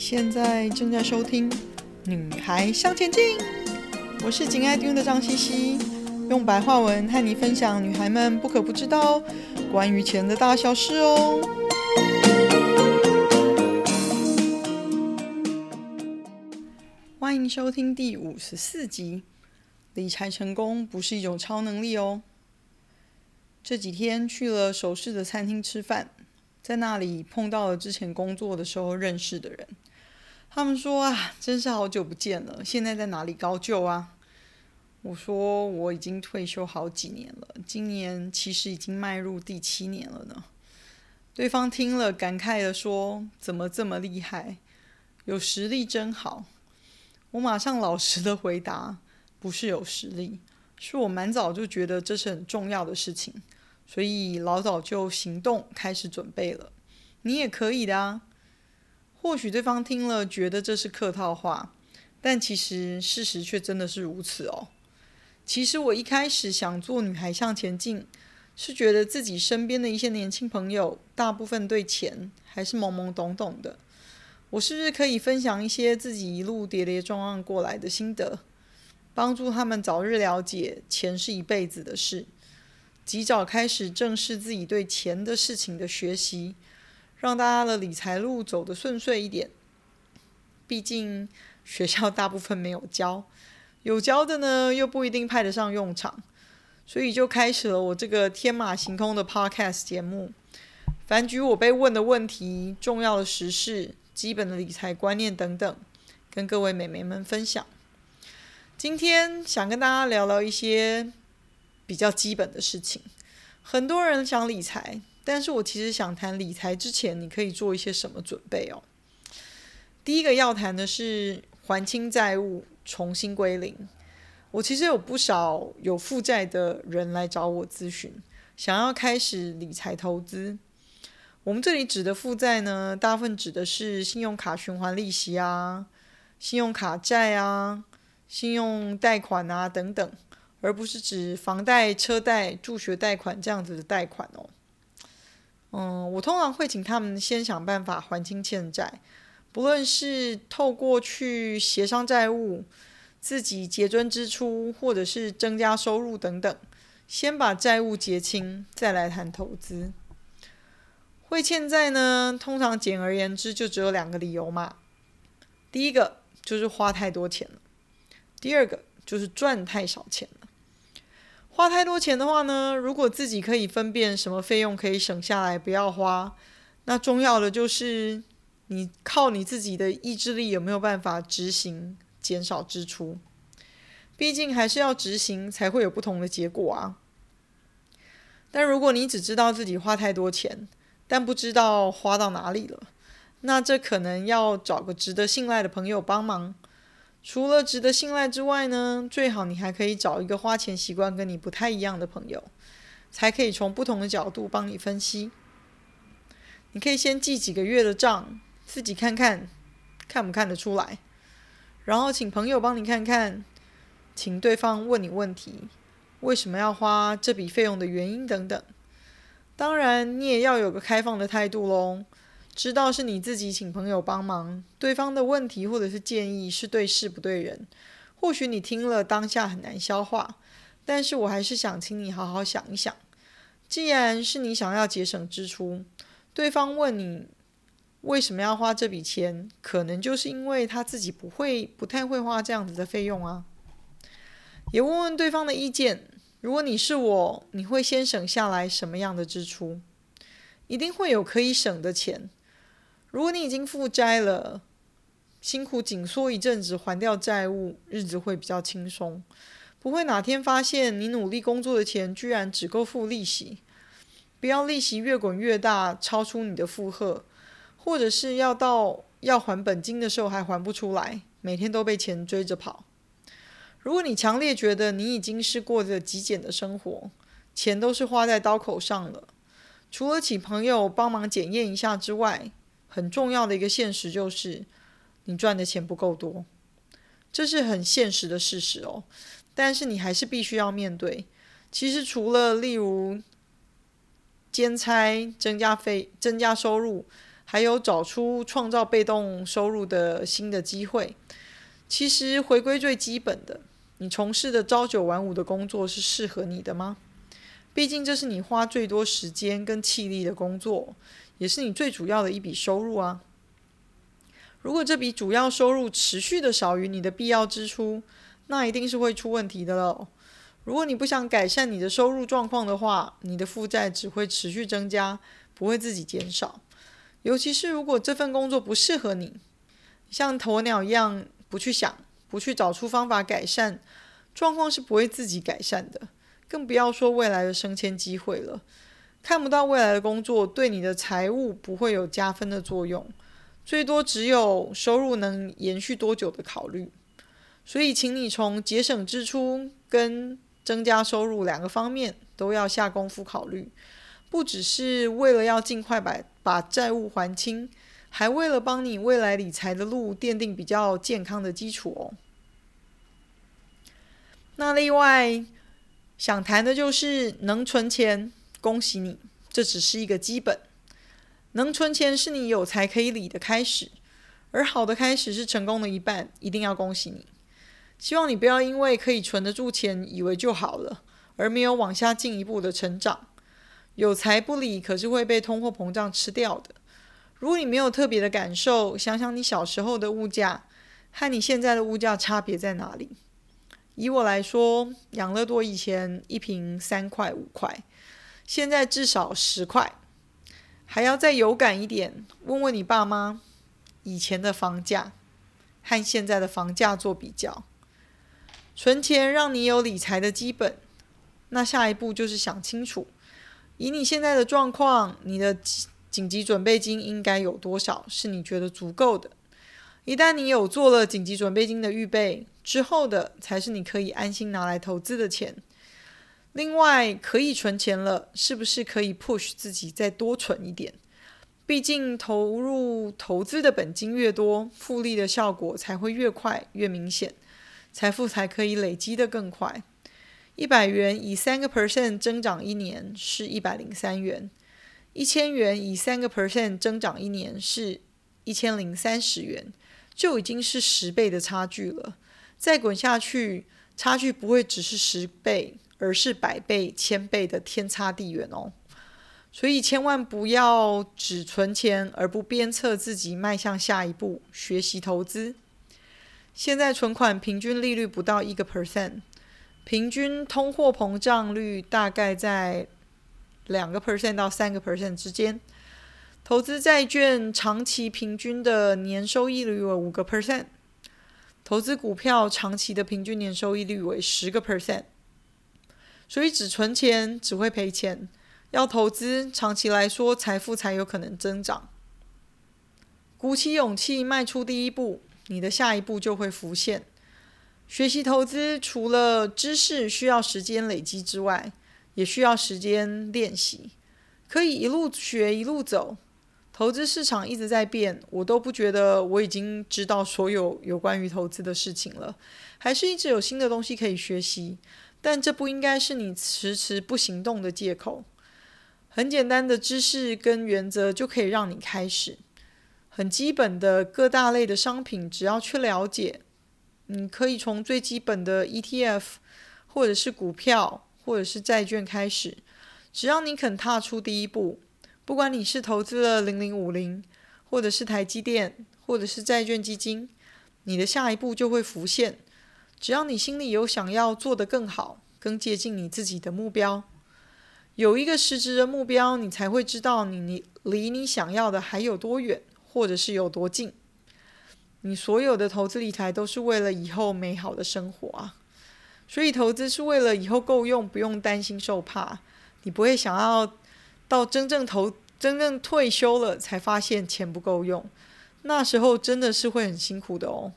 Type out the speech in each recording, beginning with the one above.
现在正在收听《女孩向前进》，我是紧爱听的张茜茜，用白话文和你分享女孩们不可不知道关于钱的大小事哦。欢迎收听第五十四集，理财成功不是一种超能力哦。这几天去了首饰的餐厅吃饭。在那里碰到了之前工作的时候认识的人，他们说啊，真是好久不见了，现在在哪里高就啊？我说我已经退休好几年了，今年其实已经迈入第七年了呢。对方听了感慨地说：“怎么这么厉害？有实力真好。”我马上老实的回答：“不是有实力，是我蛮早就觉得这是很重要的事情。”所以老早就行动开始准备了，你也可以的啊。或许对方听了觉得这是客套话，但其实事实却真的是如此哦。其实我一开始想做女孩向前进，是觉得自己身边的一些年轻朋友大部分对钱还是懵懵懂懂的，我是不是可以分享一些自己一路跌跌撞撞过来的心得，帮助他们早日了解钱是一辈子的事。及早开始正视自己对钱的事情的学习，让大家的理财路走得顺遂一点。毕竟学校大部分没有教，有教的呢又不一定派得上用场，所以就开始了我这个天马行空的 podcast 节目。凡举我被问的问题、重要的时事、基本的理财观念等等，跟各位美眉们分享。今天想跟大家聊聊一些。比较基本的事情，很多人想理财，但是我其实想谈理财之前，你可以做一些什么准备哦。第一个要谈的是还清债务，重新归零。我其实有不少有负债的人来找我咨询，想要开始理财投资。我们这里指的负债呢，大部分指的是信用卡循环利息啊、信用卡债啊、信用贷款啊等等。而不是指房贷、车贷、助学贷款这样子的贷款哦。嗯，我通常会请他们先想办法还清欠债，不论是透过去协商债务、自己节捐支出，或者是增加收入等等，先把债务结清，再来谈投资。会欠债呢，通常简而言之就只有两个理由嘛。第一个就是花太多钱了，第二个就是赚太少钱了。花太多钱的话呢，如果自己可以分辨什么费用可以省下来，不要花，那重要的就是你靠你自己的意志力有没有办法执行减少支出。毕竟还是要执行才会有不同的结果啊。但如果你只知道自己花太多钱，但不知道花到哪里了，那这可能要找个值得信赖的朋友帮忙。除了值得信赖之外呢，最好你还可以找一个花钱习惯跟你不太一样的朋友，才可以从不同的角度帮你分析。你可以先记几个月的账，自己看看，看不看得出来，然后请朋友帮你看看，请对方问你问题，为什么要花这笔费用的原因等等。当然，你也要有个开放的态度喽。知道是你自己请朋友帮忙，对方的问题或者是建议是对事不对人，或许你听了当下很难消化，但是我还是想请你好好想一想。既然是你想要节省支出，对方问你为什么要花这笔钱，可能就是因为他自己不会、不太会花这样子的费用啊。也问问对方的意见，如果你是我，你会先省下来什么样的支出？一定会有可以省的钱。如果你已经负债了，辛苦紧缩一阵子还掉债务，日子会比较轻松，不会哪天发现你努力工作的钱居然只够付利息，不要利息越滚越大，超出你的负荷，或者是要到要还本金的时候还还不出来，每天都被钱追着跑。如果你强烈觉得你已经是过着极简的生活，钱都是花在刀口上了，除了请朋友帮忙检验一下之外，很重要的一个现实就是，你赚的钱不够多，这是很现实的事实哦。但是你还是必须要面对。其实除了例如兼差增加费、增加收入，还有找出创造被动收入的新的机会。其实回归最基本的，你从事的朝九晚五的工作是适合你的吗？毕竟这是你花最多时间跟气力的工作，也是你最主要的一笔收入啊。如果这笔主要收入持续的少于你的必要支出，那一定是会出问题的喽。如果你不想改善你的收入状况的话，你的负债只会持续增加，不会自己减少。尤其是如果这份工作不适合你，像鸵鸟一样不去想，不去找出方法改善，状况是不会自己改善的。更不要说未来的升迁机会了。看不到未来的工作，对你的财务不会有加分的作用。最多只有收入能延续多久的考虑，所以请你从节省支出跟增加收入两个方面都要下功夫考虑，不只是为了要尽快把把债务还清，还为了帮你未来理财的路奠定比较健康的基础哦。那另外想谈的就是能存钱，恭喜你，这只是一个基本。能存钱是你有财可以理的开始，而好的开始是成功的一半，一定要恭喜你。希望你不要因为可以存得住钱，以为就好了，而没有往下进一步的成长。有财不理，可是会被通货膨胀吃掉的。如果你没有特别的感受，想想你小时候的物价和你现在的物价差别在哪里？以我来说，养乐多以前一瓶三块五块，现在至少十块。还要再有感一点，问问你爸妈，以前的房价和现在的房价做比较。存钱让你有理财的基本，那下一步就是想清楚，以你现在的状况，你的紧急准备金应该有多少是你觉得足够的？一旦你有做了紧急准备金的预备，之后的才是你可以安心拿来投资的钱。另外，可以存钱了，是不是可以 push 自己再多存一点？毕竟投入投资的本金越多，复利的效果才会越快越明显，财富才可以累积得更快。一百元以三个 percent 增长一年是一百零三元，一千元以三个 percent 增长一年是一千零三十元，就已经是十倍的差距了。再滚下去，差距不会只是十倍。而是百倍、千倍的天差地远哦，所以千万不要只存钱而不鞭策自己迈向下一步，学习投资。现在存款平均利率不到一个 percent，平均通货膨胀率大概在两个 percent 到三个 percent 之间。投资债券长期平均的年收益率为五个 percent，投资股票长期的平均年收益率为十个 percent。所以只存钱只会赔钱，要投资长期来说财富才有可能增长。鼓起勇气迈出第一步，你的下一步就会浮现。学习投资除了知识需要时间累积之外，也需要时间练习。可以一路学一路走。投资市场一直在变，我都不觉得我已经知道所有有关于投资的事情了，还是一直有新的东西可以学习。但这不应该是你迟迟不行动的借口。很简单的知识跟原则就可以让你开始。很基本的各大类的商品，只要去了解，你可以从最基本的 ETF，或者是股票，或者是债券开始。只要你肯踏出第一步，不管你是投资了零零五零，或者是台积电，或者是债券基金，你的下一步就会浮现。只要你心里有想要做得更好、更接近你自己的目标，有一个实质的目标，你才会知道你你离你想要的还有多远，或者是有多近。你所有的投资理财都是为了以后美好的生活啊，所以投资是为了以后够用，不用担心受怕。你不会想要到真正投、真正退休了才发现钱不够用，那时候真的是会很辛苦的哦。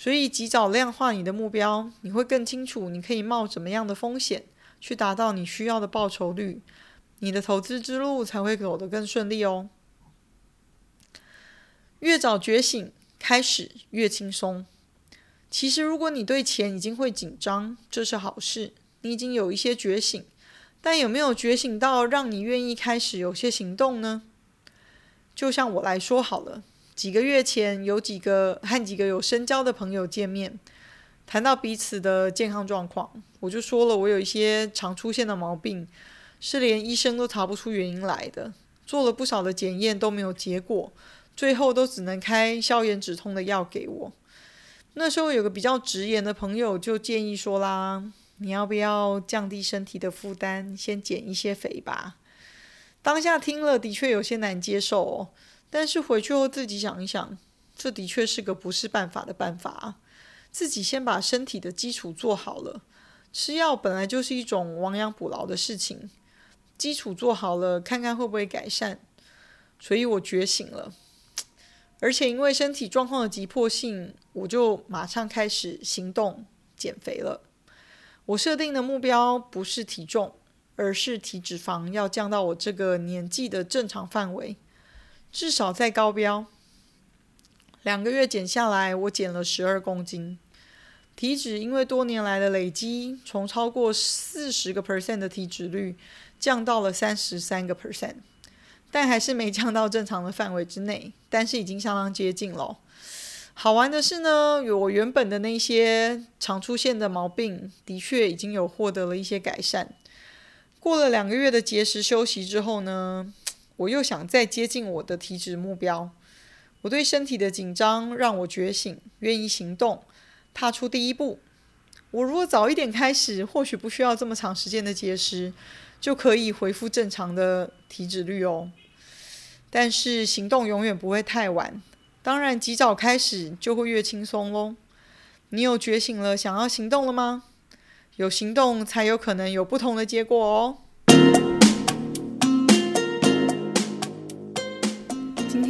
所以，及早量化你的目标，你会更清楚你可以冒什么样的风险去达到你需要的报酬率，你的投资之路才会走得更顺利哦。越早觉醒，开始越轻松。其实，如果你对钱已经会紧张，这是好事，你已经有一些觉醒，但有没有觉醒到让你愿意开始有些行动呢？就像我来说好了，几个月前有几个和几个有深交的朋友见面，谈到彼此的健康状况，我就说了我有一些常出现的毛病，是连医生都查不出原因来的，做了不少的检验都没有结果，最后都只能开消炎止痛的药给我。那时候有个比较直言的朋友就建议说啦，你要不要降低身体的负担，先减一些肥吧？当下听了的确有些难接受哦，但是回去后自己想一想，这的确是个不是办法的办法。自己先把身体的基础做好了，吃药本来就是一种亡羊补牢的事情，基础做好了，看看会不会改善。所以我觉醒了。而且因为身体状况的急迫性，我就马上开始行动减肥了。我设定的目标不是体重，而是体脂肪要降到我这个年纪的正常范围，至少在高标。两个月减下来，我减了十二公斤，体脂因为多年来的累积，从超过四十个 percent 的体脂率降到了三十三个 percent。但还是没降到正常的范围之内，但是已经相当接近了。好玩的是呢，有我原本的那些常出现的毛病，的确已经有获得了一些改善。过了两个月的节食休息之后呢，我又想再接近我的体脂目标。我对身体的紧张让我觉醒，愿意行动，踏出第一步。我如果早一点开始，或许不需要这么长时间的节食。就可以恢复正常的体脂率哦，但是行动永远不会太晚。当然，及早开始就会越轻松喽。你有觉醒了，想要行动了吗？有行动才有可能有不同的结果哦。